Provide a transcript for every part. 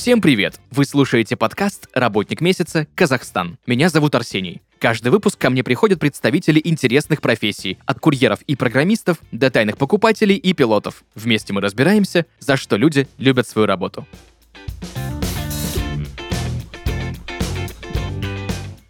Всем привет! Вы слушаете подкаст «Работник месяца. Казахстан». Меня зовут Арсений. Каждый выпуск ко мне приходят представители интересных профессий, от курьеров и программистов до тайных покупателей и пилотов. Вместе мы разбираемся, за что люди любят свою работу.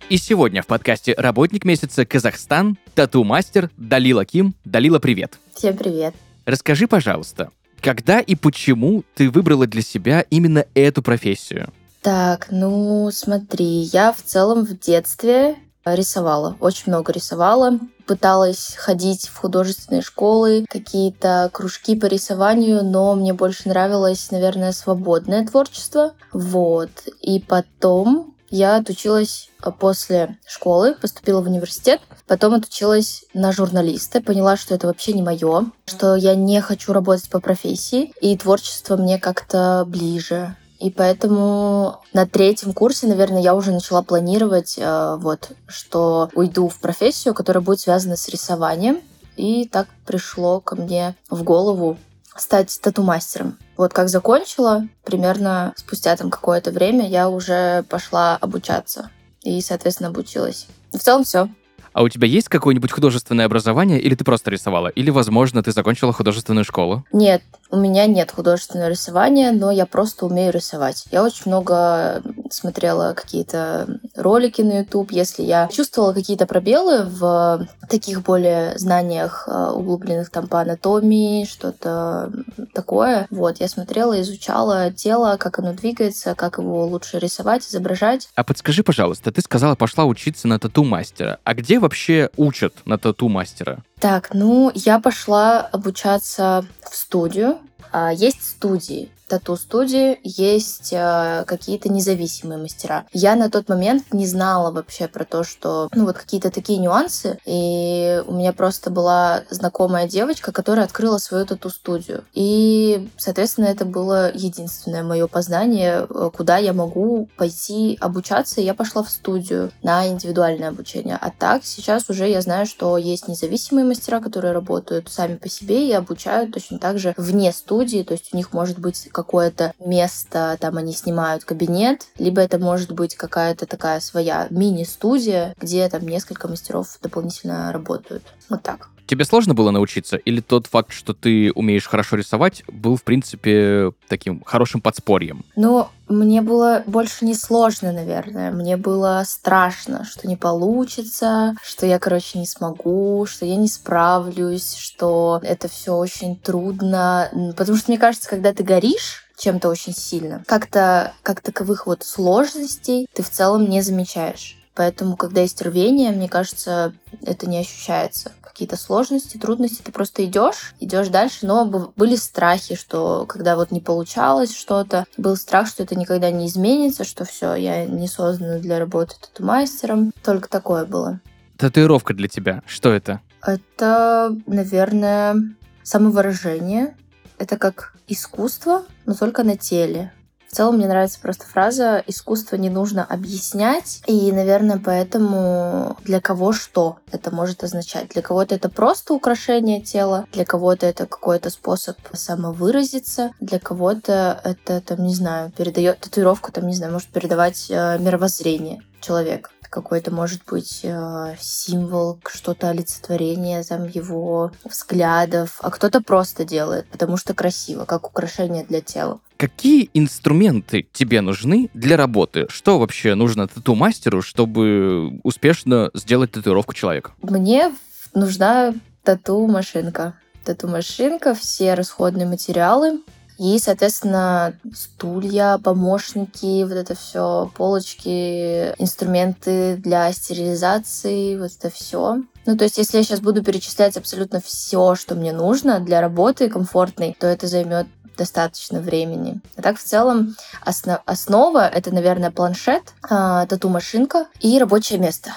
И сегодня в подкасте «Работник месяца. Казахстан» тату-мастер Далила Ким. Далила, привет! Всем привет! Расскажи, пожалуйста, когда и почему ты выбрала для себя именно эту профессию? Так, ну смотри, я в целом в детстве рисовала, очень много рисовала. Пыталась ходить в художественные школы, какие-то кружки по рисованию, но мне больше нравилось, наверное, свободное творчество. Вот. И потом я отучилась а, после школы, поступила в университет, потом отучилась на журналиста, поняла, что это вообще не мое, что я не хочу работать по профессии, и творчество мне как-то ближе. И поэтому на третьем курсе, наверное, я уже начала планировать, э, вот, что уйду в профессию, которая будет связана с рисованием. И так пришло ко мне в голову стать тату-мастером. Вот как закончила, примерно спустя там какое-то время я уже пошла обучаться и, соответственно, обучилась. В целом все. А у тебя есть какое-нибудь художественное образование, или ты просто рисовала? Или, возможно, ты закончила художественную школу? Нет, у меня нет художественного рисования, но я просто умею рисовать. Я очень много смотрела какие-то ролики на YouTube. Если я чувствовала какие-то пробелы в таких более знаниях э, углубленных там по анатомии, что-то такое, вот, я смотрела, изучала тело, как оно двигается, как его лучше рисовать, изображать. А подскажи, пожалуйста, ты сказала, пошла учиться на тату-мастера. А где вообще учат на тату-мастера? Так, ну, я пошла обучаться в студию. А, есть студии, тату-студии есть э, какие-то независимые мастера. Я на тот момент не знала вообще про то, что ну вот какие-то такие нюансы, и у меня просто была знакомая девочка, которая открыла свою тату-студию. И, соответственно, это было единственное мое познание, э, куда я могу пойти обучаться. И я пошла в студию на индивидуальное обучение. А так сейчас уже я знаю, что есть независимые мастера, которые работают сами по себе и обучают точно так же вне студии, то есть у них может быть какое-то место, там они снимают кабинет, либо это может быть какая-то такая своя мини-студия, где там несколько мастеров дополнительно работают. Вот так. Тебе сложно было научиться? Или тот факт, что ты умеешь хорошо рисовать, был, в принципе, таким хорошим подспорьем? Ну, мне было больше не сложно, наверное. Мне было страшно, что не получится, что я, короче, не смогу, что я не справлюсь, что это все очень трудно. Потому что, мне кажется, когда ты горишь, чем-то очень сильно. Как-то, как таковых вот сложностей ты в целом не замечаешь. Поэтому, когда есть рвение, мне кажется, это не ощущается. Какие-то сложности, трудности, ты просто идешь, идешь дальше, но были страхи, что когда вот не получалось что-то, был страх, что это никогда не изменится, что все, я не создана для работы тату-мастером. Только такое было. Татуировка для тебя, что это? Это, наверное, самовыражение. Это как искусство, но только на теле. В целом мне нравится просто фраза «искусство не нужно объяснять», и, наверное, поэтому для кого что это может означать. Для кого-то это просто украшение тела, для кого-то это какой-то способ самовыразиться, для кого-то это, там, не знаю, передает татуировку, там, не знаю, может передавать э, мировоззрение человека какой-то, может быть, э, символ, что-то олицетворение там его взглядов, а кто-то просто делает, потому что красиво, как украшение для тела. Какие инструменты тебе нужны для работы? Что вообще нужно тату-мастеру, чтобы успешно сделать татуировку человека? Мне нужна тату-машинка. Тату-машинка, все расходные материалы, и, соответственно, стулья, помощники, вот это все, полочки, инструменты для стерилизации, вот это все. Ну, то есть, если я сейчас буду перечислять абсолютно все, что мне нужно для работы комфортной, то это займет достаточно времени. А так, в целом, основ основа — это, наверное, планшет, э, тату-машинка и рабочее место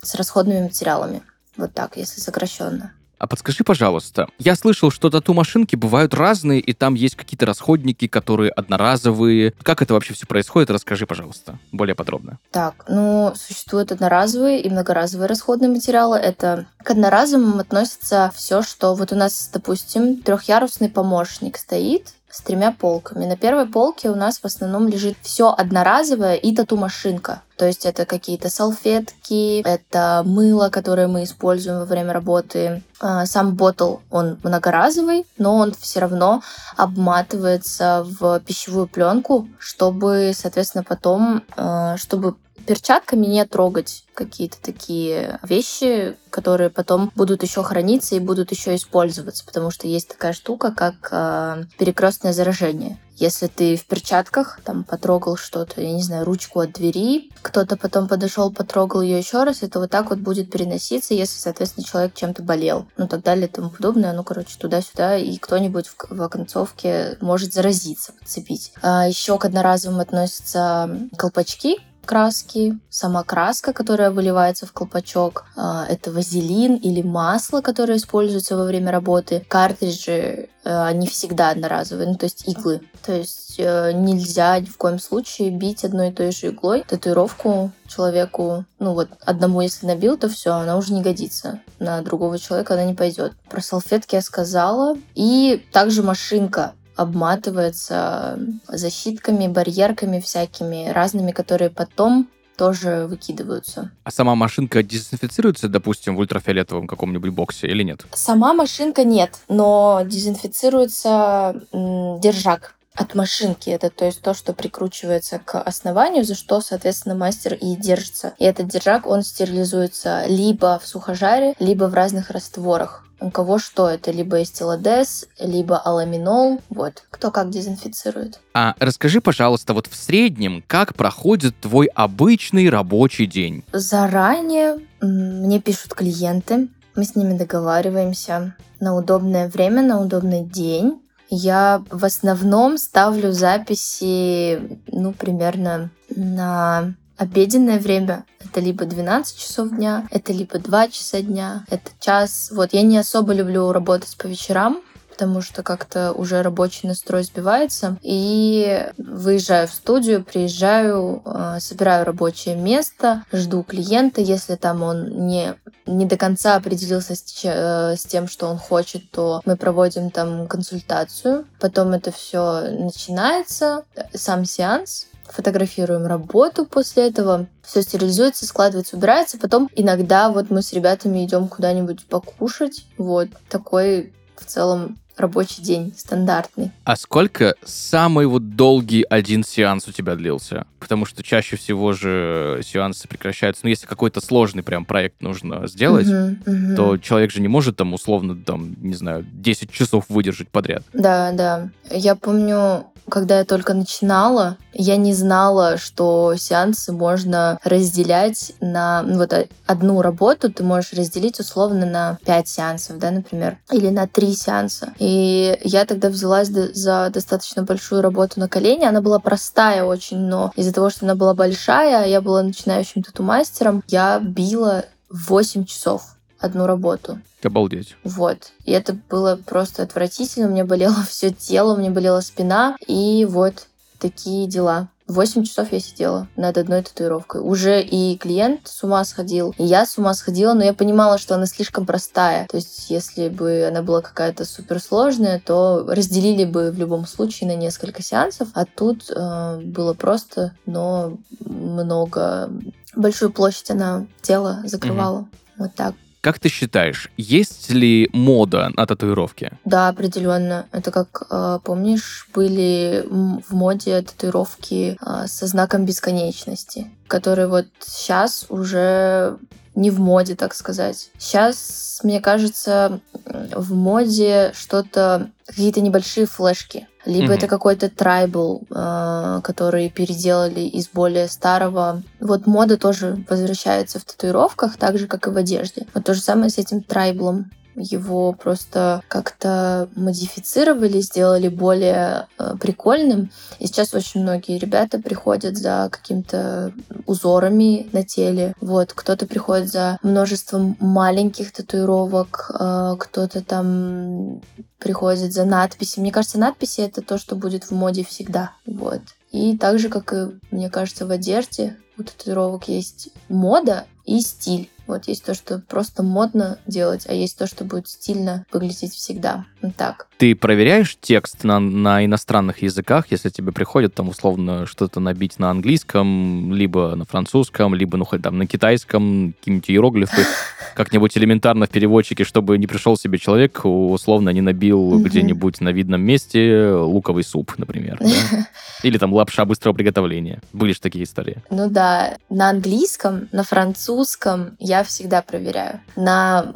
с расходными материалами. Вот так, если сокращенно. А подскажи, пожалуйста, я слышал, что тату-машинки бывают разные, и там есть какие-то расходники, которые одноразовые. Как это вообще все происходит? Расскажи, пожалуйста, более подробно. Так, ну, существуют одноразовые и многоразовые расходные материалы. Это к одноразовым относится все, что вот у нас, допустим, трехъярусный помощник стоит, с тремя полками. На первой полке у нас в основном лежит все одноразовое и тату-машинка. То есть это какие-то салфетки, это мыло, которое мы используем во время работы. А, сам ботл, он многоразовый, но он все равно обматывается в пищевую пленку, чтобы, соответственно, потом, а, чтобы перчатками не трогать какие-то такие вещи, которые потом будут еще храниться и будут еще использоваться, потому что есть такая штука, как э, перекрестное заражение. Если ты в перчатках там потрогал что-то, я не знаю, ручку от двери, кто-то потом подошел, потрогал ее еще раз, это вот так вот будет переноситься, если, соответственно, человек чем-то болел, ну так далее и тому подобное, ну короче туда-сюда, и кто-нибудь в, в оконцовке может заразиться, подцепить. А еще к одноразовым относятся колпачки, краски, сама краска, которая выливается в колпачок, а, это вазелин или масло, которое используется во время работы, картриджи, э, они всегда одноразовые, ну то есть иглы. То есть э, нельзя ни в коем случае бить одной и той же иглой татуировку человеку, ну вот одному если набил, то все, она уже не годится. На другого человека она не пойдет. Про салфетки я сказала. И также машинка обматывается защитками, барьерками всякими разными, которые потом тоже выкидываются. А сама машинка дезинфицируется, допустим, в ультрафиолетовом каком-нибудь боксе или нет? Сама машинка нет, но дезинфицируется держак от машинки. Это то есть то, что прикручивается к основанию, за что, соответственно, мастер и держится. И этот держак, он стерилизуется либо в сухожаре, либо в разных растворах у кого что это, либо эстилодес, либо аламинол, вот, кто как дезинфицирует. А расскажи, пожалуйста, вот в среднем, как проходит твой обычный рабочий день? Заранее мне пишут клиенты, мы с ними договариваемся на удобное время, на удобный день. Я в основном ставлю записи, ну, примерно на обеденное время это либо 12 часов дня, это либо 2 часа дня, это час. Вот я не особо люблю работать по вечерам, потому что как-то уже рабочий настрой сбивается. И выезжаю в студию, приезжаю, э, собираю рабочее место, жду клиента. Если там он не, не до конца определился с, э, с тем, что он хочет, то мы проводим там консультацию. Потом это все начинается, сам сеанс, фотографируем работу после этого, все стерилизуется, складывается, убирается, потом иногда вот мы с ребятами идем куда-нибудь покушать, вот такой в целом рабочий день стандартный. А сколько самый вот долгий один сеанс у тебя длился? Потому что чаще всего же сеансы прекращаются. Ну, если какой-то сложный прям проект нужно сделать, uh-huh, uh-huh. то человек же не может там условно, там, не знаю, 10 часов выдержать подряд. Да, да. Я помню, когда я только начинала, я не знала, что сеансы можно разделять на ну, вот одну работу ты можешь разделить условно на 5 сеансов, да, например, или на 3 сеанса. И я тогда взялась за достаточно большую работу на колени. Она была простая очень, но из-за того, что она была большая, я была начинающим тату-мастером, я била 8 часов одну работу. Обалдеть. Вот. И это было просто отвратительно. Мне болело все тело, мне болела спина. И вот такие дела. Восемь часов я сидела над одной татуировкой. Уже и клиент с ума сходил, и я с ума сходила, но я понимала, что она слишком простая. То есть, если бы она была какая-то суперсложная, то разделили бы в любом случае на несколько сеансов. А тут э, было просто, но много... Большую площадь она тело закрывала. Угу. Вот так. Как ты считаешь, есть ли мода на татуировки? Да, определенно. Это как, э, помнишь, были в моде татуировки э, со знаком бесконечности, которые вот сейчас уже не в моде, так сказать. Сейчас, мне кажется, в моде что-то, какие-то небольшие флешки. Либо mm-hmm. это какой-то трайбл, э, который переделали из более старого. Вот мода тоже возвращается в татуировках, так же, как и в одежде. Вот то же самое с этим трайблом его просто как-то модифицировали, сделали более э, прикольным. И сейчас очень многие ребята приходят за какими-то узорами на теле. Вот, кто-то приходит за множеством маленьких татуировок, э, кто-то там приходит за надписи. Мне кажется, надписи это то, что будет в моде всегда. Вот. И так же, как и, мне кажется, в одежде у татуировок есть мода и стиль. Вот есть то, что просто модно делать, а есть то, что будет стильно выглядеть всегда. Вот так. Ты проверяешь текст на, на иностранных языках, если тебе приходит там условно что-то набить на английском, либо на французском, либо ну хоть там на китайском, какие-нибудь иероглифы, как-нибудь элементарно в переводчике, чтобы не пришел себе человек, условно не набил где-нибудь на видном месте луковый суп, например. Или там лапша быстрого приготовления. Были же такие истории. Ну да, на английском, на французском я всегда проверяю. На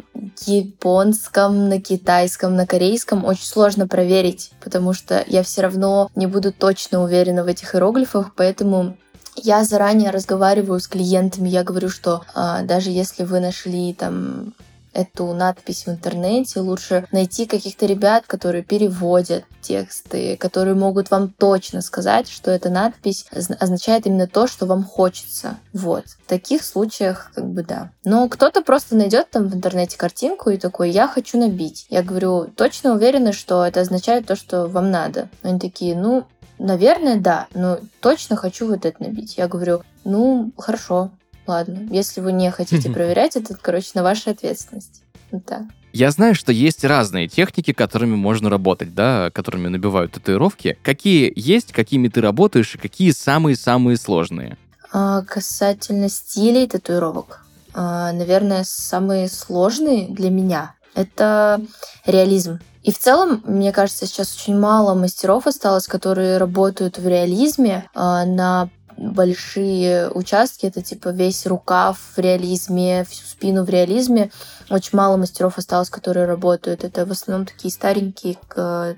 японском, на китайском, на корейском очень сложно проверить, потому что я все равно не буду точно уверена в этих иероглифах, поэтому я заранее разговариваю с клиентами, я говорю, что а, даже если вы нашли там эту надпись в интернете, лучше найти каких-то ребят, которые переводят тексты, которые могут вам точно сказать, что эта надпись означает именно то, что вам хочется. Вот. В таких случаях, как бы да. Но кто-то просто найдет там в интернете картинку и такой, я хочу набить. Я говорю, точно уверена, что это означает то, что вам надо. Они такие, ну, Наверное, да, но точно хочу вот это набить. Я говорю, ну, хорошо, Ладно, если вы не хотите проверять, это, короче, на вашей ответственности. Вот так. Я знаю, что есть разные техники, которыми можно работать, да, которыми набивают татуировки. Какие есть, какими ты работаешь, и какие самые-самые сложные? А, касательно стилей татуировок, а, наверное, самые сложные для меня — это реализм. И в целом, мне кажется, сейчас очень мало мастеров осталось, которые работают в реализме а, на большие участки, это типа весь рукав в реализме, всю спину в реализме. Очень мало мастеров осталось, которые работают. Это в основном такие старенькие,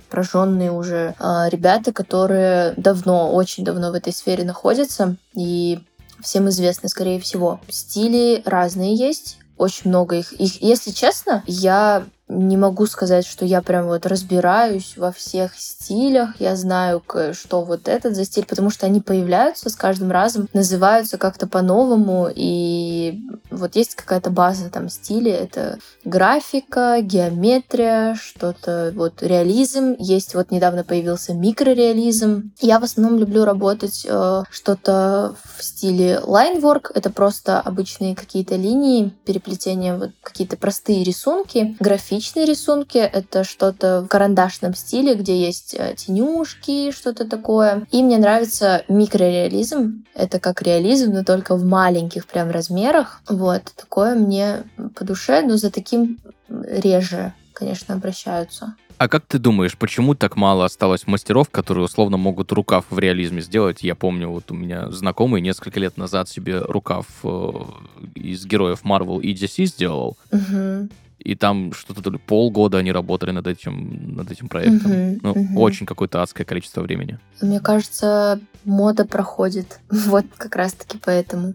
прожженные уже а, ребята, которые давно, очень давно в этой сфере находятся. И всем известны, скорее всего. Стили разные есть очень много их. их. Если честно, я не могу сказать, что я прям вот разбираюсь во всех стилях, я знаю, что вот этот за стиль, потому что они появляются с каждым разом, называются как-то по-новому, и вот есть какая-то база там стилей, это графика, геометрия, что-то вот реализм, есть вот недавно появился микрореализм. Я в основном люблю работать э, что-то в стиле linework, это просто обычные какие-то линии, переплетения, вот какие-то простые рисунки, графические личные рисунки. Это что-то в карандашном стиле, где есть э, тенюшки, что-то такое. И мне нравится микрореализм. Это как реализм, но только в маленьких прям размерах. Вот. Такое мне по душе, но за таким реже, конечно, обращаются. А как ты думаешь, почему так мало осталось мастеров, которые условно могут рукав в реализме сделать? Я помню, вот у меня знакомый несколько лет назад себе рукав э, из героев Marvel и DC сделал. Угу и там что-то то ли полгода они работали над этим, над этим проектом. Uh-huh, ну, uh-huh. очень какое-то адское количество времени. Мне кажется, мода проходит. вот как раз-таки поэтому.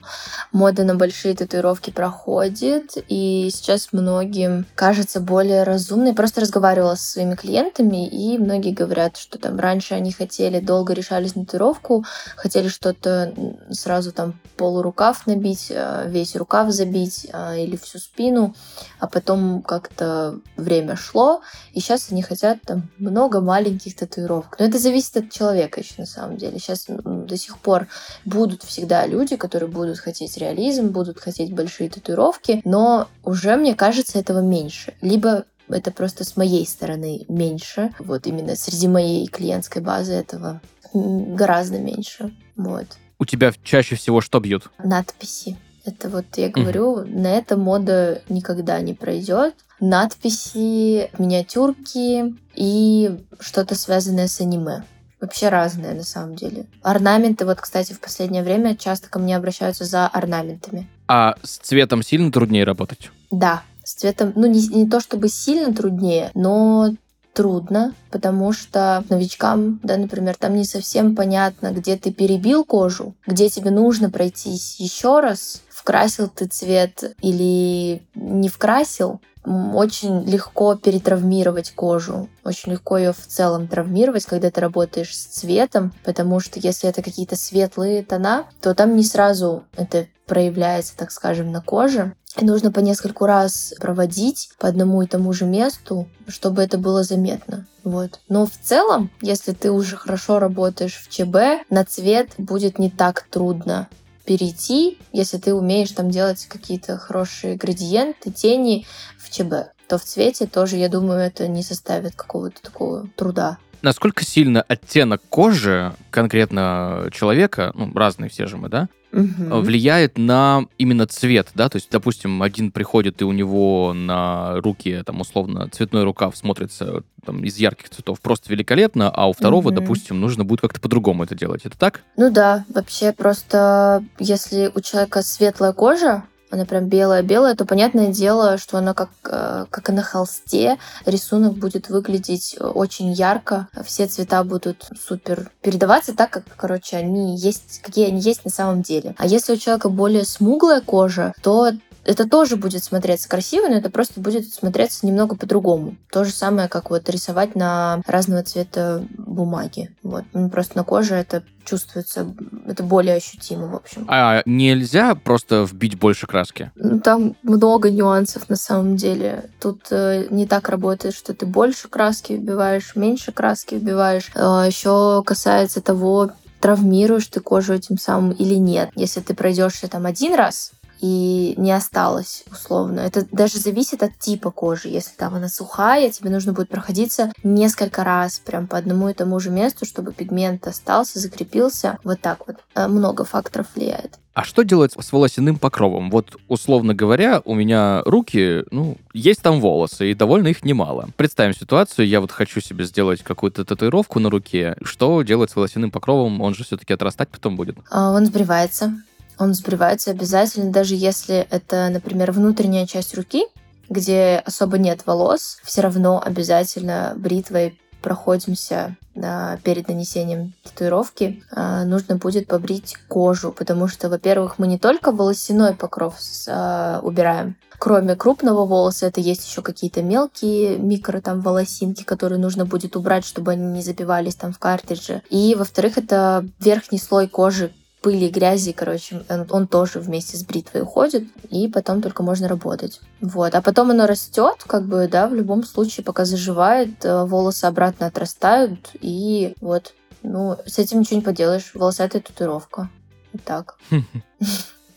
Мода на большие татуировки проходит, и сейчас многим кажется более разумной. Просто разговаривала со своими клиентами, и многие говорят, что там раньше они хотели, долго решались на татуировку, хотели что-то сразу там полурукав набить, а, весь рукав забить а, или всю спину, а потом как-то время шло, и сейчас они хотят там много маленьких татуировок. Но это зависит от человека еще на самом деле. Сейчас до сих пор будут всегда люди, которые будут хотеть реализм, будут хотеть большие татуировки, но уже, мне кажется, этого меньше. Либо это просто с моей стороны меньше. Вот именно среди моей клиентской базы этого гораздо меньше. Вот. У тебя чаще всего что бьют? Надписи. Это вот я говорю, mm-hmm. на это мода никогда не пройдет. Надписи, миниатюрки и что-то связанное с аниме. Вообще разное на самом деле. Орнаменты, вот, кстати, в последнее время часто ко мне обращаются за орнаментами. А с цветом сильно труднее работать? Да, с цветом, ну не, не то чтобы сильно труднее, но трудно, потому что новичкам, да, например, там не совсем понятно, где ты перебил кожу, где тебе нужно пройтись еще раз, вкрасил ты цвет или не вкрасил, очень легко перетравмировать кожу, очень легко ее в целом травмировать, когда ты работаешь с цветом, потому что если это какие-то светлые тона, то там не сразу это проявляется, так скажем, на коже. И нужно по нескольку раз проводить по одному и тому же месту, чтобы это было заметно. Вот. Но в целом, если ты уже хорошо работаешь в ЧБ, на цвет будет не так трудно перейти, если ты умеешь там делать какие-то хорошие градиенты, тени в ЧБ, то в цвете тоже, я думаю, это не составит какого-то такого труда. Насколько сильно оттенок кожи конкретно человека, ну, разные все же мы, да, Мгм. влияет на именно цвет, да, то есть, допустим, один приходит, и у него на руке, там, условно, цветной рукав смотрится там, из ярких цветов просто великолепно, а у второго, Мгм. допустим, нужно будет как-то по-другому это делать. Это так? Ну да, вообще просто если у человека светлая кожа, она прям белая-белая, то понятное дело, что она как, э, как и на холсте, рисунок будет выглядеть очень ярко, все цвета будут супер передаваться так, как, короче, они есть, какие они есть на самом деле. А если у человека более смуглая кожа, то это тоже будет смотреться красиво, но это просто будет смотреться немного по-другому. То же самое, как вот рисовать на разного цвета бумаги. Вот. Ну, Просто на коже это чувствуется, это более ощутимо, в общем. А нельзя просто вбить больше краски? Ну, Там много нюансов на самом деле. Тут э, не так работает, что ты больше краски вбиваешь, меньше краски вбиваешь. еще касается того, травмируешь ты кожу этим самым или нет. Если ты пройдешься там один раз, и не осталось, условно. Это даже зависит от типа кожи. Если там она сухая, тебе нужно будет проходиться несколько раз прям по одному и тому же месту, чтобы пигмент остался, закрепился. Вот так вот. Э, Много факторов влияет. А что делать с волосяным покровом? Вот, условно говоря, у меня руки, ну, есть там волосы, и довольно их немало. Представим ситуацию, я вот хочу себе сделать какую-то татуировку на руке. Что делать с волосяным покровом? Он же все-таки отрастать потом будет. А, Он сбривается. Он сбривается обязательно, даже если это, например, внутренняя часть руки, где особо нет волос, все равно обязательно бритвой проходимся а, перед нанесением татуировки, а, нужно будет побрить кожу, потому что, во-первых, мы не только волосяной покров с- а, убираем, кроме крупного волоса, это есть еще какие-то мелкие микро там волосинки, которые нужно будет убрать, чтобы они не забивались там в картридже. И, во-вторых, это верхний слой кожи, пыли, грязи, короче, он, он тоже вместе с бритвой уходит, и потом только можно работать. Вот. А потом оно растет, как бы, да, в любом случае, пока заживает, э, волосы обратно отрастают, и вот, ну, с этим ничего не поделаешь, волосатая татуировка. Вот так.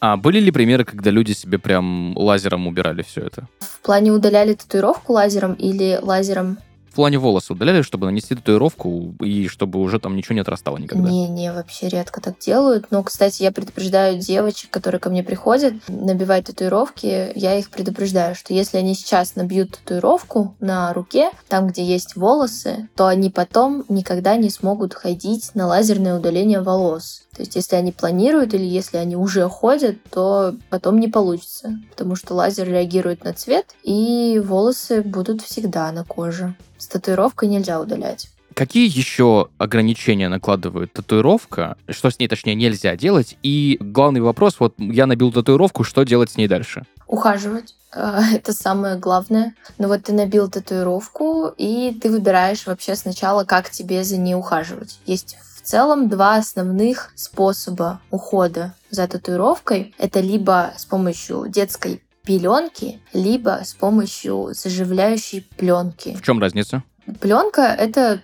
А были ли примеры, когда люди себе прям лазером убирали все это? В плане удаляли татуировку лазером или лазером плане волосы удаляли, чтобы нанести татуировку и чтобы уже там ничего не отрастало никогда? Не-не, вообще редко так делают. Но, кстати, я предупреждаю девочек, которые ко мне приходят, набивать татуировки, я их предупреждаю, что если они сейчас набьют татуировку на руке, там, где есть волосы, то они потом никогда не смогут ходить на лазерное удаление волос. То есть, если они планируют или если они уже ходят, то потом не получится, потому что лазер реагирует на цвет, и волосы будут всегда на коже. С татуировкой нельзя удалять. Какие еще ограничения накладывает татуировка? Что с ней, точнее, нельзя делать? И главный вопрос, вот я набил татуировку, что делать с ней дальше? ухаживать. А, Это самое главное. Но вот ты набил татуировку, и ты выбираешь вообще сначала, как тебе за ней ухаживать. Есть целом два основных способа ухода за татуировкой. Это либо с помощью детской пеленки, либо с помощью заживляющей пленки. В чем разница? Пленка это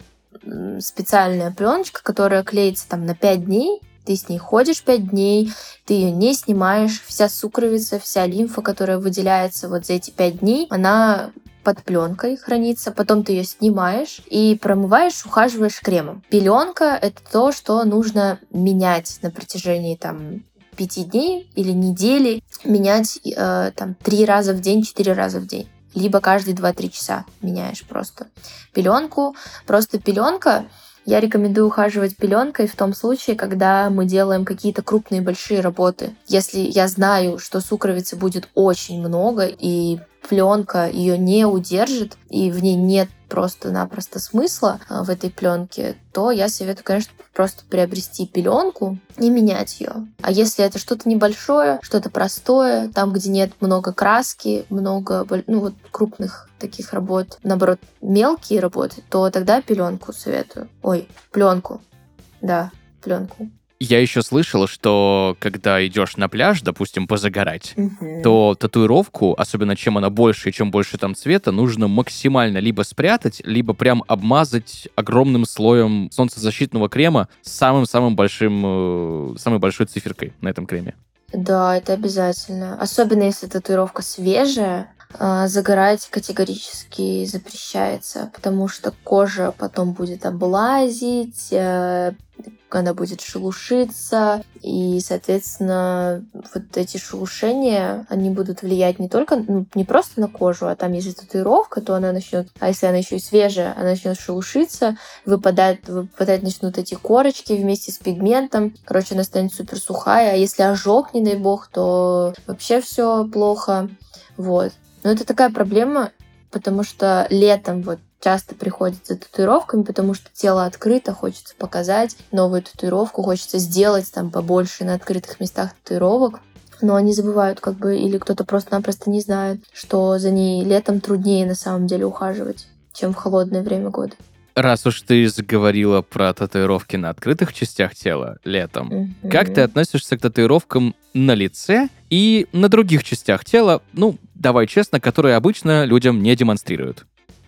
специальная пленочка, которая клеится там на 5 дней. Ты с ней ходишь 5 дней, ты ее не снимаешь. Вся сукровица, вся лимфа, которая выделяется вот за эти 5 дней, она под пленкой хранится, потом ты ее снимаешь и промываешь, ухаживаешь кремом. Пеленка это то, что нужно менять на протяжении там пяти дней или недели, менять э, там три раза в день, четыре раза в день либо каждые 2-3 часа меняешь просто пеленку. Просто пеленка. Я рекомендую ухаживать пеленкой в том случае, когда мы делаем какие-то крупные большие работы. Если я знаю, что сукровицы будет очень много, и пленка ее не удержит, и в ней нет просто-напросто смысла а, в этой пленке, то я советую, конечно, просто приобрести пеленку и менять ее. А если это что-то небольшое, что-то простое, там, где нет много краски, много ну, вот, крупных таких работ, наоборот, мелкие работы, то тогда пеленку советую. Ой, пленку. Да, пленку. Я еще слышал, что когда идешь на пляж, допустим, позагорать, Мгм. то татуировку, особенно чем она больше и чем больше там цвета, нужно максимально либо спрятать, либо прям обмазать огромным слоем солнцезащитного крема с самым-самым большим, э, самой большой циферкой на этом креме. Да, это обязательно. Особенно если татуировка свежая, а, загорать категорически запрещается, потому что кожа потом будет облазить, она будет шелушиться, и, соответственно, вот эти шелушения, они будут влиять не только, ну, не просто на кожу, а там если татуировка, то она начнет, а если она еще и свежая, она начнет шелушиться, выпадать, выпадать начнут эти корочки вместе с пигментом, короче, она станет супер сухая, а если ожог, не дай бог, то вообще все плохо, вот. Но это такая проблема, потому что летом вот часто приходят за татуировками, потому что тело открыто, хочется показать новую татуировку, хочется сделать там побольше на открытых местах татуировок. Но они забывают, как бы, или кто-то просто-напросто не знает, что за ней летом труднее на самом деле ухаживать, чем в холодное время года. Раз уж ты заговорила про татуировки на открытых частях тела летом, как ты относишься к татуировкам на лице и на других частях тела, ну, давай честно, которые обычно людям не демонстрируют?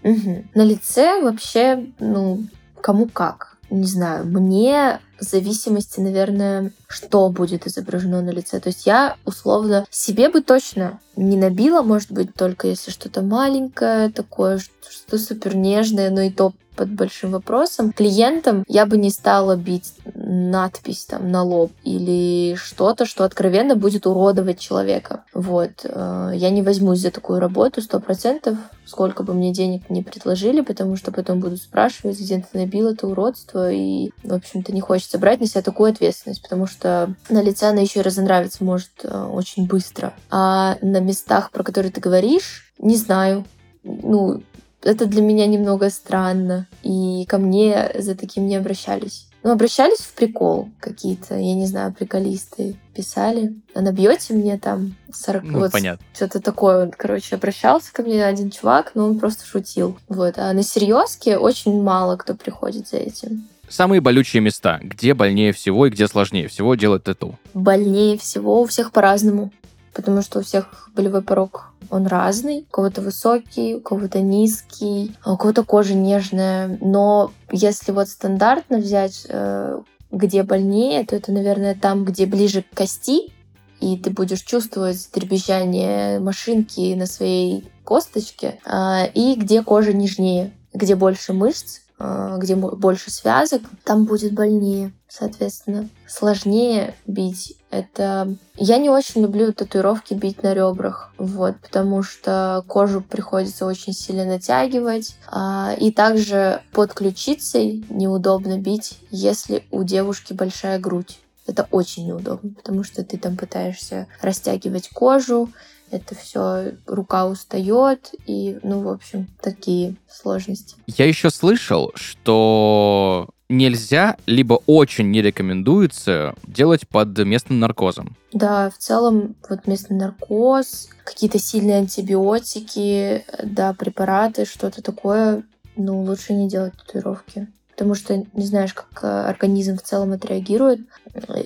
Мгм. На лице вообще, ну, кому как. Не знаю, мне зависимости, наверное, что будет изображено на лице. То есть я, условно, себе бы точно не набила, может быть, только если что-то маленькое, такое, что супер нежное, но и то под большим вопросом. Клиентам я бы не стала бить надпись там на лоб или что-то, что откровенно будет уродовать человека. Вот. Э, Я не возьмусь за такую работу сто процентов, сколько бы мне денег не предложили, потому что потом будут спрашивать, где ты набил это уродство, и, в общем-то, не хочется брать на себя такую ответственность, потому что на лице она еще и разонравиться может э, очень быстро. А на местах, про которые ты говоришь, не знаю. Ну, это для меня немного странно. И ко мне за таким не обращались. Ну, обращались в прикол какие-то, я не знаю, приколисты писали. А набьете мне там 40... Ну, вот понятно. что-то такое. Вот, короче, обращался ко мне один чувак, но он просто шутил. Вот. А на серьезке очень мало кто приходит за этим. Самые болючие места, где больнее всего и где сложнее всего делать тату. Больнее всего у всех по-разному. Потому что у всех болевой порог он разный. У кого-то высокий, у кого-то низкий, а у кого-то кожа нежная. Но если вот стандартно взять, э, где больнее, то это, наверное, там, где ближе к кости, и ты будешь чувствовать дребезжание машинки на своей косточке, а, и где кожа нежнее, где больше мышц, где мо- больше связок, там будет больнее, соответственно. Сложнее бить. Это... Я не очень люблю татуировки бить на ребрах, вот, потому что кожу приходится очень сильно натягивать. а, И также под ключицей неудобно бить, если у девушки большая грудь. Это очень неудобно, потому что ты там пытаешься растягивать кожу, это все рука устает, и, ну, в общем, такие сложности. Я еще слышал, что нельзя, либо очень не рекомендуется делать под местным наркозом. Да, в целом, вот местный наркоз, какие-то сильные антибиотики, да, препараты, что-то такое, ну, лучше не делать татуировки. Потому что не знаешь, как э, организм в целом отреагирует.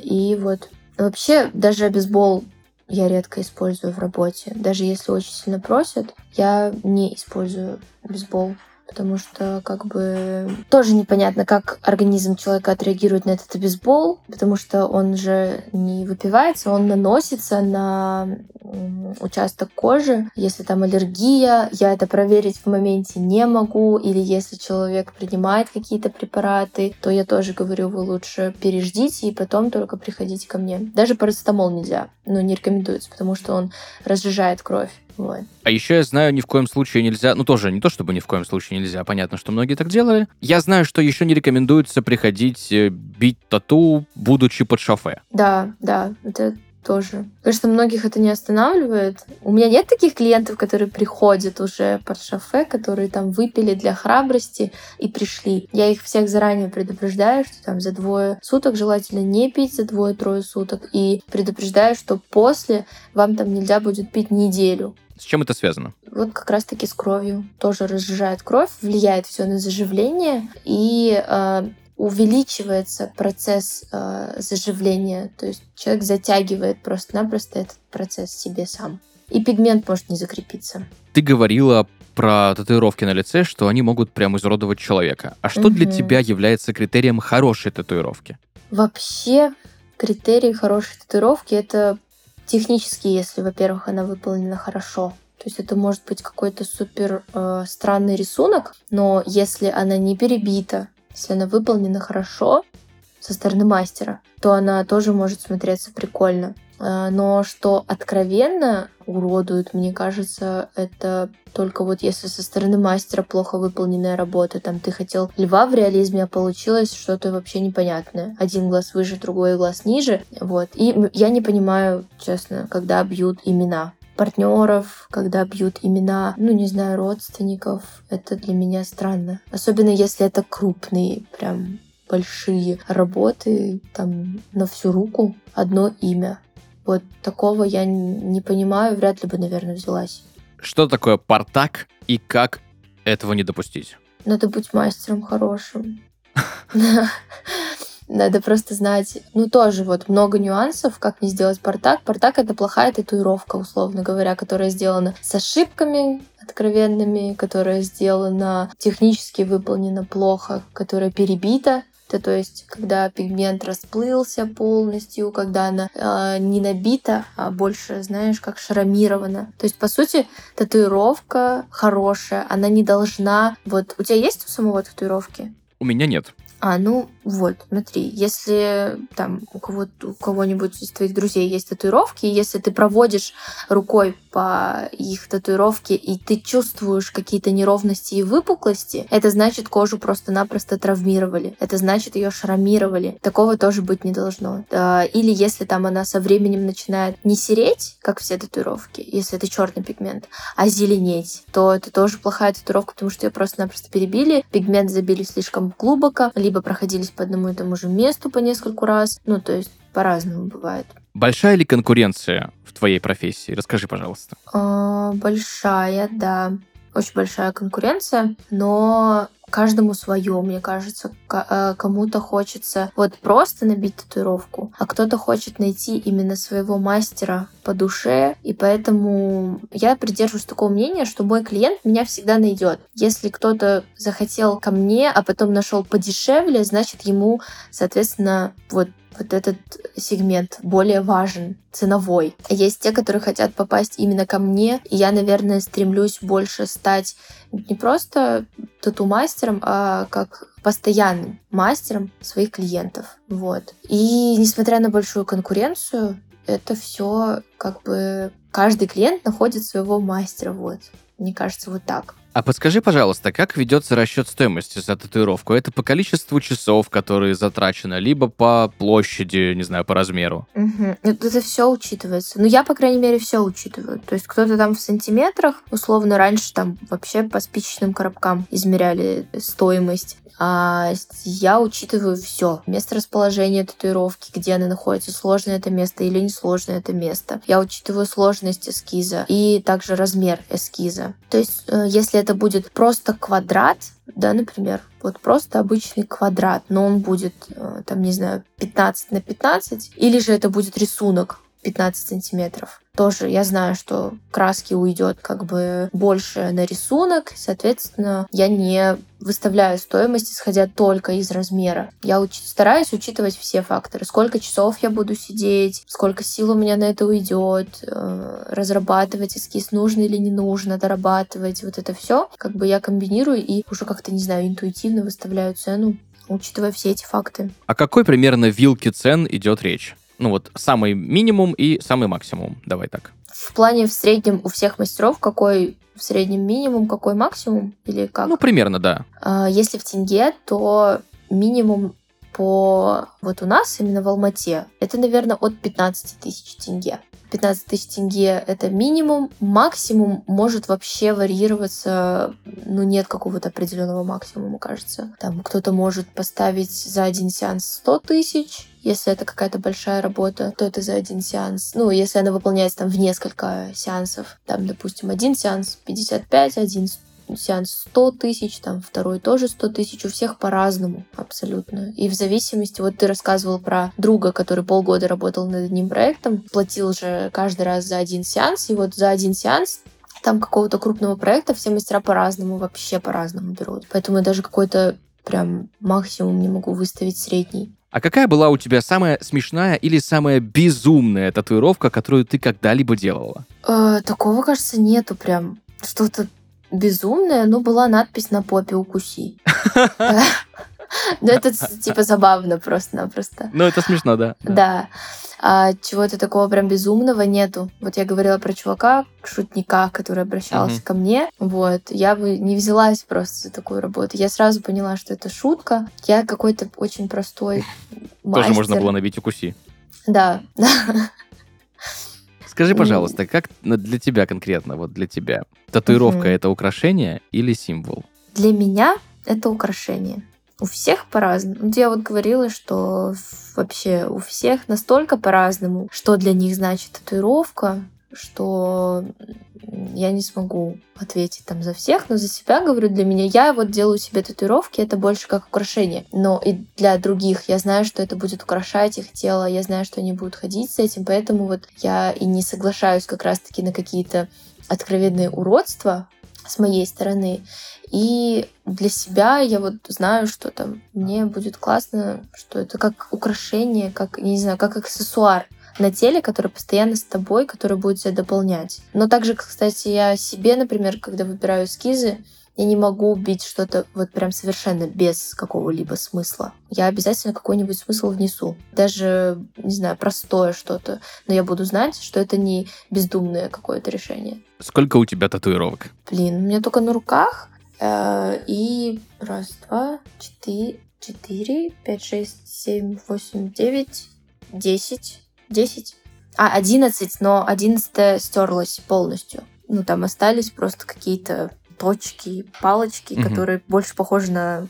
И вот вообще даже бейсбол я редко использую в работе. Даже если очень сильно просят, я не использую бейсбол. Потому что, как бы, тоже непонятно, как организм человека отреагирует на этот бейсбол, потому что он же не выпивается, он наносится на участок кожи. Если там аллергия, я это проверить в моменте не могу. Или если человек принимает какие-то препараты, то я тоже говорю, вы лучше переждите и потом только приходите ко мне. Даже парацетамол нельзя, но не рекомендуется, потому что он разжижает кровь. Вот. А еще я знаю, ни в коем случае нельзя, ну тоже не то, чтобы ни в коем случае нельзя, понятно, что многие так делали. Я знаю, что еще не рекомендуется приходить э, бить тату, будучи под шофе. Да, да, это тоже. Конечно, многих это не останавливает. У меня нет таких клиентов, которые приходят уже под шофе, которые там выпили для храбрости и пришли. Я их всех заранее предупреждаю, что там за двое суток желательно не пить за двое-трое суток. И предупреждаю, что после вам там нельзя будет пить неделю. С чем это связано? Вот как раз-таки с кровью. Тоже разжижает кровь, влияет все на заживление. И э, увеличивается процесс э, заживления, то есть человек затягивает просто-напросто этот процесс себе сам. И пигмент может не закрепиться. Ты говорила про татуировки на лице, что они могут прям изуродовать человека. А что угу. для тебя является критерием хорошей татуировки? Вообще, критерий хорошей татуировки это технически, если, во-первых, она выполнена хорошо. То есть это может быть какой-то супер э, странный рисунок, но если она не перебита, если она выполнена хорошо со стороны мастера, то она тоже может смотреться прикольно. Э, но что откровенно уродует, мне кажется, это только вот если со стороны мастера плохо выполненная работа. Там ты хотел льва в реализме, а получилось что-то вообще непонятное. Один глаз выше, другой глаз ниже. Вот. И я не понимаю, честно, когда бьют имена партнеров, когда бьют имена, ну, не знаю, родственников. Это для меня странно. Особенно если это крупные, прям большие работы, там, на всю руку одно имя. Вот такого я не понимаю, вряд ли бы, наверное, взялась. Что такое партак и как этого не допустить? Надо быть мастером хорошим. Надо просто знать, ну тоже вот много нюансов, как не сделать партак. Партак — это плохая татуировка, условно говоря, которая сделана с ошибками откровенными, которая сделана технически выполнена плохо, которая перебита это то есть, когда пигмент расплылся полностью, когда она э, не набита, а больше, знаешь, как шрамирована. То есть, по сути, татуировка хорошая, она не должна... Вот у тебя есть у самого татуировки? У меня нет. А, ну вот, смотри, если там у кого-то, у кого-нибудь из твоих друзей есть татуировки, если ты проводишь рукой по их татуировке, и ты чувствуешь какие-то неровности и выпуклости, это значит, кожу просто-напросто травмировали. Это значит, ее шрамировали. Такого тоже быть не должно. Или если там она со временем начинает не сереть, как все татуировки, если это черный пигмент, а зеленеть, то это тоже плохая татуировка, потому что ее просто-напросто перебили, пигмент забили слишком глубоко, либо проходились по одному и тому же месту по нескольку раз. Ну, то есть по-разному бывает. Большая ли конкуренция в твоей профессии? Расскажи, пожалуйста. А, большая, да. Очень большая конкуренция, но каждому свое, мне кажется. Э, кому-то хочется вот просто набить татуировку, а кто-то хочет найти именно своего мастера по душе, и поэтому я придерживаюсь такого мнения, что мой клиент меня всегда найдет. Если кто-то захотел ко мне, а потом нашел подешевле, значит ему, соответственно, вот вот этот сегмент более важен, ценовой. Есть те, которые хотят попасть именно ко мне, и я, наверное, стремлюсь больше стать не просто тату-мастером, а как постоянным мастером своих клиентов. Вот. И несмотря на большую конкуренцию, это все как бы каждый клиент находит своего мастера. Вот. Мне кажется, вот так. А подскажи, пожалуйста, как ведется расчет стоимости за татуировку? Это по количеству часов, которые затрачены, либо по площади, не знаю, по размеру? Угу. Это все учитывается. Ну, я, по крайней мере, все учитываю. То есть кто-то там в сантиметрах, условно, раньше там вообще по спичечным коробкам измеряли стоимость. А я учитываю все. Место расположения татуировки, где она находится, сложное это место или несложное это место. Я учитываю сложность эскиза и также размер эскиза. То есть, э, это будет просто квадрат, да, например, вот просто обычный квадрат, но он будет, э, там, не знаю, 15 на 15, или же это будет рисунок 15 сантиметров. Тоже я знаю, что краски уйдет как бы больше на рисунок, соответственно, я не выставляю стоимость, исходя только из размера. Я уч- стараюсь учитывать все факторы. Сколько часов я буду сидеть, сколько сил у меня на это уйдет, э, разрабатывать эскиз, нужно или не нужно, дорабатывать. Вот это все как бы я комбинирую и уже как-то, не знаю, интуитивно выставляю цену учитывая все эти факты. О какой примерно вилке цен идет речь? Ну вот самый минимум и самый максимум. Давай так. В плане в среднем у всех мастеров какой в среднем минимум, какой максимум или как? Ну, примерно, да. А, если в тенге, то минимум по вот у нас именно в Алмате это, наверное, от 15 тысяч тенге. 15 тысяч тенге — это минимум. Максимум может вообще варьироваться, ну, нет какого-то определенного максимума, кажется. Там кто-то может поставить за один сеанс 100 тысяч, если это какая-то большая работа, то это за один сеанс. Ну, если она выполняется там в несколько сеансов, там, допустим, один сеанс 55, один сеанс 100 тысяч, там второй тоже 100 тысяч, у всех по-разному абсолютно. И в зависимости, вот ты рассказывал про друга, который полгода работал над одним проектом, платил же каждый раз за один сеанс, и вот за один сеанс там какого-то крупного проекта все мастера по-разному, вообще по-разному берут. Поэтому я даже какой-то прям максимум не могу выставить средний. А какая была у тебя самая смешная или самая безумная татуировка, которую ты когда-либо делала? Э, такого, кажется, нету прям. Что-то безумное, но была надпись на попе «Укуси». Ну, это типа забавно просто-напросто. Ну, это смешно, да. Да. А чего-то такого прям безумного нету. Вот я говорила про чувака, шутника, который обращался uh-huh. ко мне. Вот. Я бы не взялась просто за такую работу. Я сразу поняла, что это шутка. Я какой-то очень простой мастер. Тоже можно было набить укуси. Да, да. Скажи, пожалуйста, как для тебя конкретно, вот для тебя, татуировка uh-huh. это украшение или символ? Для меня это украшение. У всех по-разному. Я вот говорила, что вообще у всех настолько по-разному, что для них значит татуировка, что я не смогу ответить там за всех, но за себя говорю, для меня я вот делаю себе татуировки, это больше как украшение. Но и для других я знаю, что это будет украшать их тело, я знаю, что они будут ходить с этим, поэтому вот я и не соглашаюсь как раз-таки на какие-то откровенные уродства с моей стороны. И для себя я вот знаю, что там мне будет классно, что это как украшение, как, не знаю, как аксессуар на теле, который постоянно с тобой, который будет тебя дополнять. Но также, кстати, я себе, например, когда выбираю эскизы, я не могу убить что-то вот прям совершенно без какого-либо смысла. Я обязательно какой-нибудь смысл внесу. Даже, не знаю, простое что-то. Но я буду знать, что это не бездумное какое-то решение. Сколько у тебя татуировок? Блин, у меня только на руках. Э, и раз, два, четыре, четыре, пять, шесть, семь, восемь, девять, десять, десять. А, одиннадцать, но одиннадцатая стерлась полностью. Ну, там остались просто какие-то точки, палочки, угу. которые больше похожи на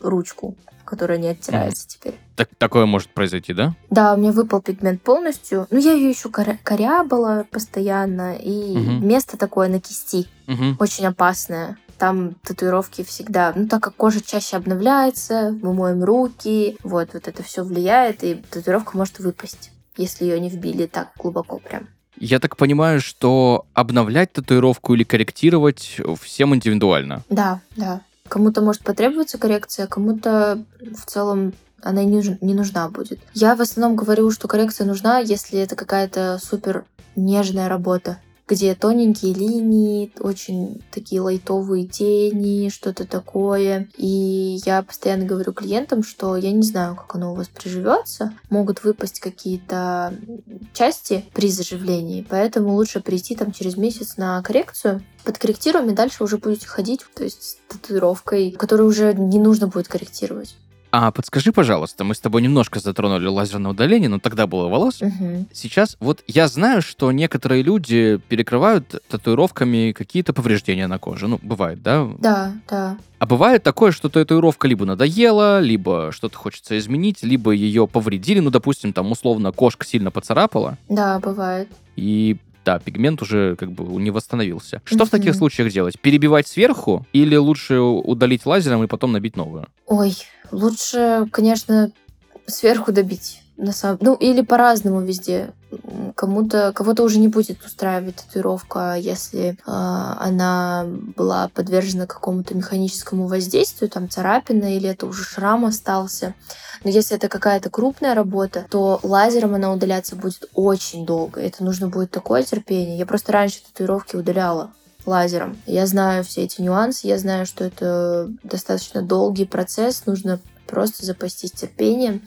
ручку, которая не оттирается угу. теперь. Так, такое может произойти, да? Да, у меня выпал пигмент полностью. Ну, я ее еще коря- корябала постоянно, и угу. место такое на кисти. Угу. Очень опасное там татуировки всегда, ну, так как кожа чаще обновляется, мы моем руки, вот, вот это все влияет, и татуировка может выпасть, если ее не вбили так глубоко прям. Я так понимаю, что обновлять татуировку или корректировать всем индивидуально. Да, да. Кому-то может потребоваться коррекция, кому-то в целом она не, не нужна будет. Я в основном говорю, что коррекция нужна, если это какая-то супер нежная работа где тоненькие линии, очень такие лайтовые тени, что-то такое. И я постоянно говорю клиентам, что я не знаю, как оно у вас приживется. Могут выпасть какие-то части при заживлении, поэтому лучше прийти там через месяц на коррекцию, подкорректируем, и дальше уже будете ходить, то есть с татуировкой, которую уже не нужно будет корректировать. А подскажи, пожалуйста, мы с тобой немножко затронули лазерное удаление, но тогда было волос. Угу. Сейчас вот я знаю, что некоторые люди перекрывают татуировками какие-то повреждения на коже. Ну, бывает, да? Да, да. А бывает такое, что татуировка либо надоела, либо что-то хочется изменить, либо ее повредили, ну, допустим, там условно кошка сильно поцарапала. Да, бывает. И да, пигмент уже как бы не восстановился. Что mm-hmm. в таких случаях делать? Перебивать сверху или лучше удалить лазером и потом набить новую? Ой, лучше, конечно, сверху добить на самом... Ну, или по-разному везде. Кому-то, кого-то уже не будет устраивать татуировка, если э, она была подвержена какому-то механическому воздействию, там царапина, или это уже шрам остался. Но если это какая-то крупная работа, то лазером она удаляться будет очень долго. Это нужно будет такое терпение. Я просто раньше татуировки удаляла лазером. Я знаю все эти нюансы, я знаю, что это достаточно долгий процесс, нужно просто запастись терпением.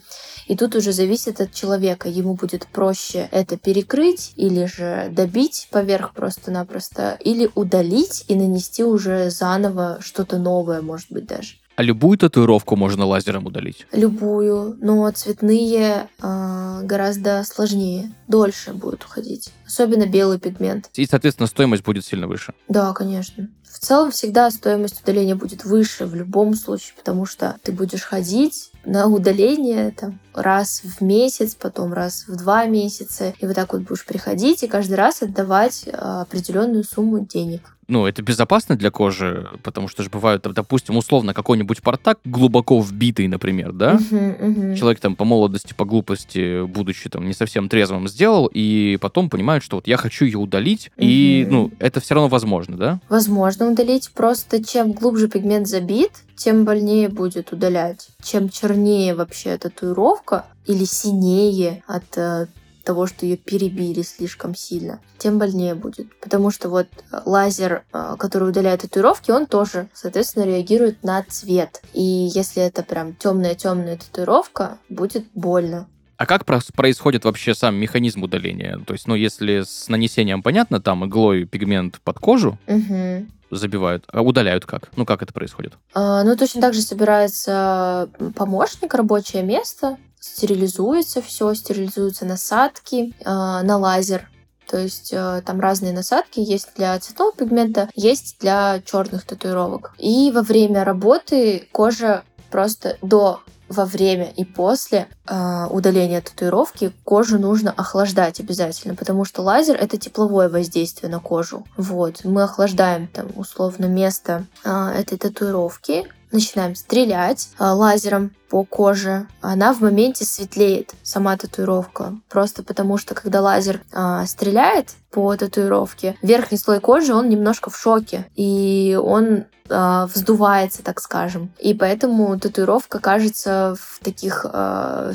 И тут уже зависит от человека. Ему будет проще это перекрыть или же добить поверх просто-напросто, или удалить и нанести уже заново что-то новое, может быть, даже. А любую татуировку можно лазером удалить? Любую, но цветные э, гораздо сложнее, дольше будут уходить. особенно белый пигмент. И, соответственно, стоимость будет сильно выше. Да, конечно. В целом всегда стоимость удаления будет выше в любом случае, потому что ты будешь ходить на удаление там, раз в месяц, потом раз в два месяца, и вот так вот будешь приходить и каждый раз отдавать а, определенную сумму денег ну, это безопасно для кожи, потому что же бывают, допустим, условно, какой-нибудь портак глубоко вбитый, например, да? Uh-huh, uh-huh. Человек там по молодости, по глупости, будучи там не совсем трезвым, сделал, и потом понимает, что вот я хочу ее удалить, uh-huh. и, ну, это все равно возможно, да? Возможно удалить, просто чем глубже пигмент забит, тем больнее будет удалять. Чем чернее вообще татуировка или синее от э, того, что ее перебили слишком сильно, тем больнее будет. Потому что вот э, лазер, э, который удаляет татуировки, он тоже, соответственно, реагирует на цвет. И если это прям темная-темная татуировка, будет больно. А как происходит вообще сам механизм удаления? То есть, ну, если с нанесением понятно, там иглой пигмент под кожу, угу забивают, а удаляют как? Ну, как это происходит? А, ну, точно так же собирается помощник, рабочее место, стерилизуется все, стерилизуются насадки э, на лазер. То есть э, там разные насадки есть для цветного пигмента, есть для черных татуировок. И во время работы кожа просто до во время и после э, удаления татуировки кожу нужно охлаждать обязательно, потому что лазер это тепловое воздействие на кожу. Вот, мы охлаждаем там условно место э, этой татуировки, начинаем стрелять э, лазером по коже, она в моменте светлеет, сама татуировка. Просто потому что, когда лазер э, стреляет по татуировке, верхний слой кожи, он немножко в шоке, и он э, вздувается, так скажем. И поэтому татуировка кажется в таких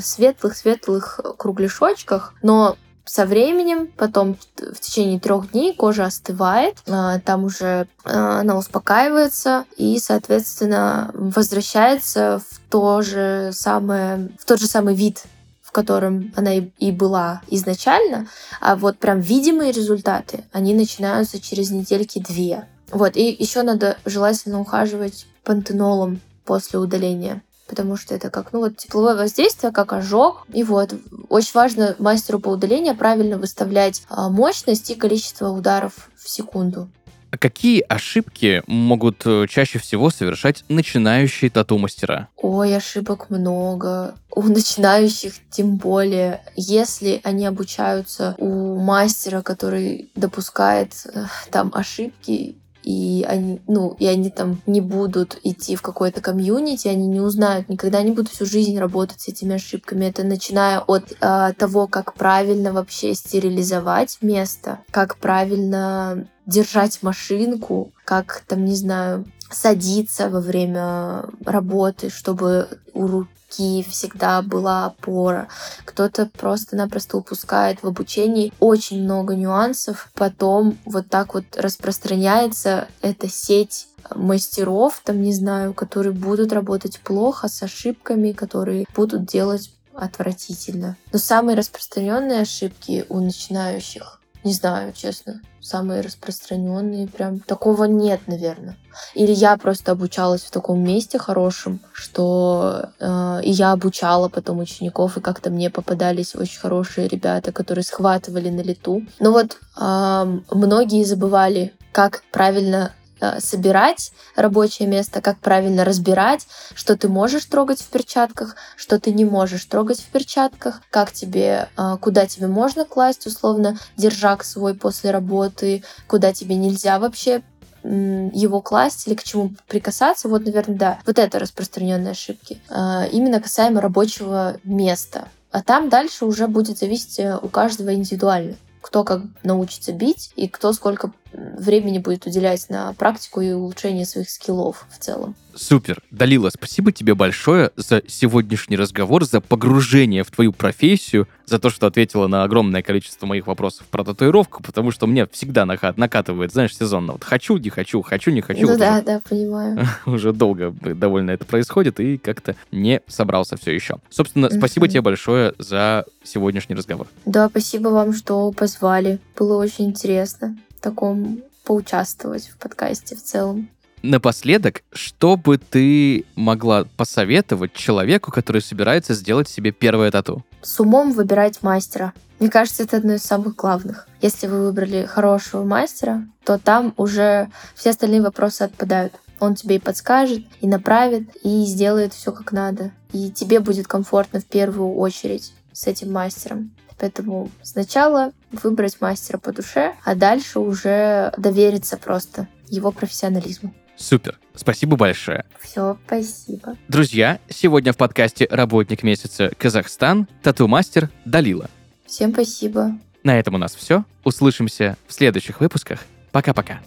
светлых-светлых кругляшочках, но со временем, потом в течение трех дней кожа остывает, а, там уже а, она успокаивается и, соответственно, возвращается в то же самое, в тот же самый вид, в котором она и была изначально, а вот прям видимые результаты, они начинаются через недельки две. Вот, и еще надо желательно ухаживать пантенолом после удаления потому что это как, ну вот тепловое воздействие, как ожог. И вот очень важно мастеру по удалению правильно выставлять а, мощность и количество ударов в секунду. А какие ошибки могут э, чаще всего совершать начинающие тату-мастера? Ой, ошибок много. У начинающих тем более. Если они обучаются у мастера, который допускает э, там ошибки, и они, ну, и они там не будут идти в какое-то комьюнити, они не узнают, никогда не будут всю жизнь работать с этими ошибками. Это начиная от э, того, как правильно вообще стерилизовать место, как правильно держать машинку, как там, не знаю, садиться во время работы, чтобы у руки всегда была опора. Кто-то просто-напросто упускает в обучении очень много нюансов. Потом вот так вот распространяется эта сеть мастеров, там, не знаю, которые будут работать плохо, с ошибками, которые будут делать отвратительно. Но самые распространенные ошибки у начинающих не знаю, честно. Самые распространенные прям. Такого нет, наверное. Или я просто обучалась в таком месте хорошем, что э, и я обучала потом учеников, и как-то мне попадались очень хорошие ребята, которые схватывали на лету. Но вот э, многие забывали, как правильно собирать рабочее место, как правильно разбирать, что ты можешь трогать в перчатках, что ты не можешь трогать в перчатках, как тебе, э, куда тебе можно класть, условно, держак свой после работы, куда тебе нельзя вообще его класть или к чему прикасаться, вот, наверное, да, вот это распространенные ошибки. Э, именно касаемо рабочего места. А там дальше уже будет зависеть у каждого индивидуально кто как научится бить и кто сколько времени будет уделять на практику и улучшение своих скиллов в целом. Супер. Далила, спасибо тебе большое за сегодняшний разговор, за погружение в твою профессию, за то, что ответила на огромное количество моих вопросов про татуировку, потому что мне всегда накат, накатывает, знаешь, сезонно. Вот хочу, не хочу, хочу, не хочу. Ну вот да, уже, да, понимаю. Уже долго довольно это происходит, и как-то не собрался все еще. Собственно, спасибо тебе большое за сегодняшний разговор. Да, спасибо вам, что позвали. Было очень интересно таком поучаствовать в подкасте в целом. Напоследок, что бы ты могла посоветовать человеку, который собирается сделать себе первое тату? С умом выбирать мастера. Мне кажется, это одно из самых главных. Если вы выбрали хорошего мастера, то там уже все остальные вопросы отпадают. Он тебе и подскажет, и направит, и сделает все как надо. И тебе будет комфортно в первую очередь с этим мастером. Поэтому сначала выбрать мастера по душе, а дальше уже довериться просто его профессионализму. Супер. Спасибо большое. Все, спасибо. Друзья, сегодня в подкасте «Работник месяца Казахстан» тату-мастер Далила. Всем спасибо. На этом у нас все. Услышимся в следующих выпусках. Пока-пока.